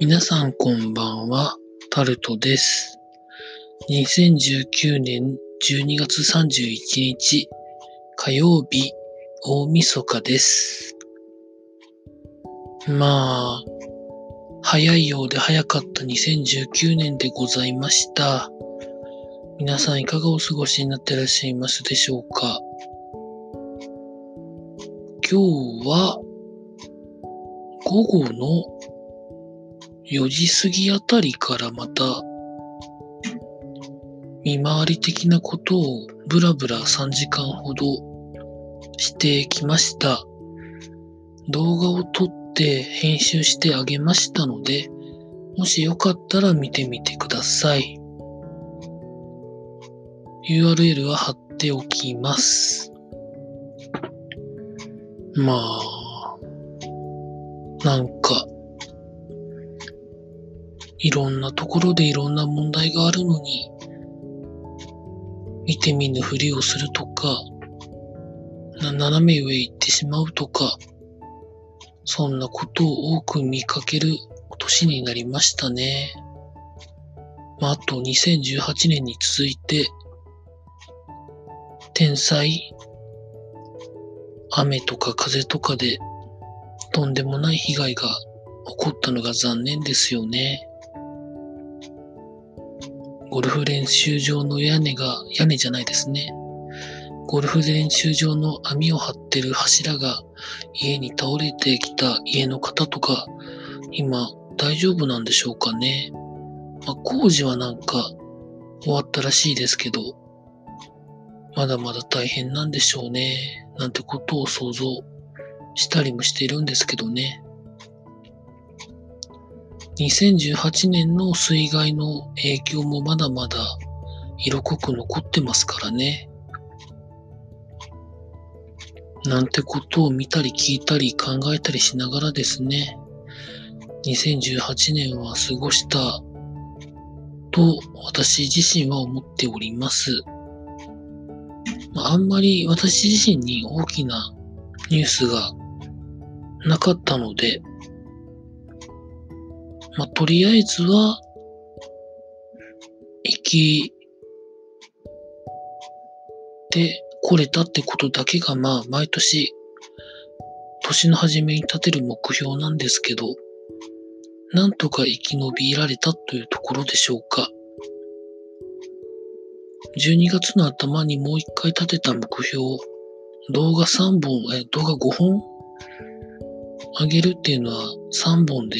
皆さんこんばんは、タルトです。2019年12月31日火曜日大晦日です。まあ、早いようで早かった2019年でございました。皆さんいかがお過ごしになってらっしゃいますでしょうか今日は午後の4時過ぎあたりからまた見回り的なことをブラブラ3時間ほどしてきました。動画を撮って編集してあげましたので、もしよかったら見てみてください。URL は貼っておきます。まあ、なんか、いろんなところでいろんな問題があるのに、見て見ぬふりをするとか、斜め上行ってしまうとか、そんなことを多く見かける年になりましたね。まあ、あと2018年に続いて、天災、雨とか風とかでとんでもない被害が起こったのが残念ですよね。ゴルフ練習場の屋根が、屋根じゃないですね。ゴルフ練習場の網を張ってる柱が家に倒れてきた家の方とか、今大丈夫なんでしょうかね。まあ、工事はなんか終わったらしいですけど、まだまだ大変なんでしょうね。なんてことを想像したりもしているんですけどね。2018年の水害の影響もまだまだ色濃く残ってますからね。なんてことを見たり聞いたり考えたりしながらですね、2018年は過ごしたと私自身は思っております。あんまり私自身に大きなニュースがなかったので、まあ、とりあえずは、生きてこれたってことだけが、まあ、毎年、年の初めに立てる目標なんですけど、なんとか生き延びられたというところでしょうか。12月の頭にもう一回立てた目標、動画3本、え、動画5本上げるっていうのは3本で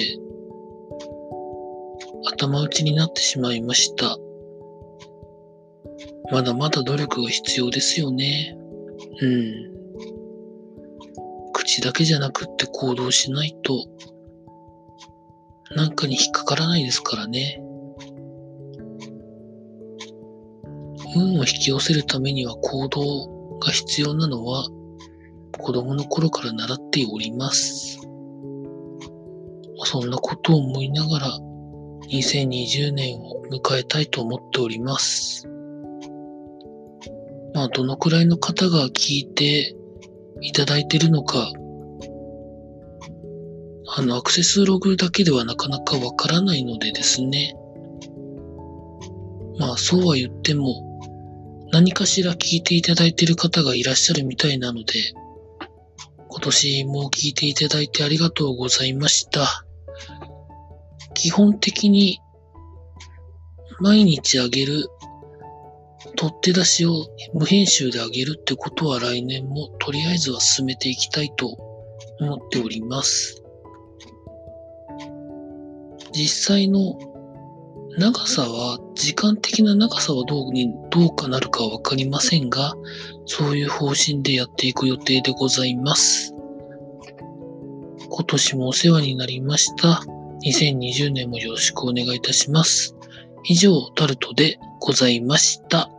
頭打ちになってしまいました。まだまだ努力が必要ですよね。うん。口だけじゃなくって行動しないと、なんかに引っかからないですからね。運を引き寄せるためには行動が必要なのは子供の頃から習っております。そんなことを思いながら2020年を迎えたいと思っております。まあ、どのくらいの方が聞いていただいてるのか、あの、アクセスログだけではなかなかわからないのでですね。まあ、そうは言っても、何かしら聞いていただいている方がいらっしゃるみたいなので、今年も聞いていただいてありがとうございました。基本的に毎日あげる取って出しを無編集であげるってことは来年もとりあえずは進めていきたいと思っております。実際の長さは、時間的な長さはどうに、どうかなるかはわかりませんが、そういう方針でやっていく予定でございます。今年もお世話になりました。2020年もよろしくお願いいたします。以上、タルトでございました。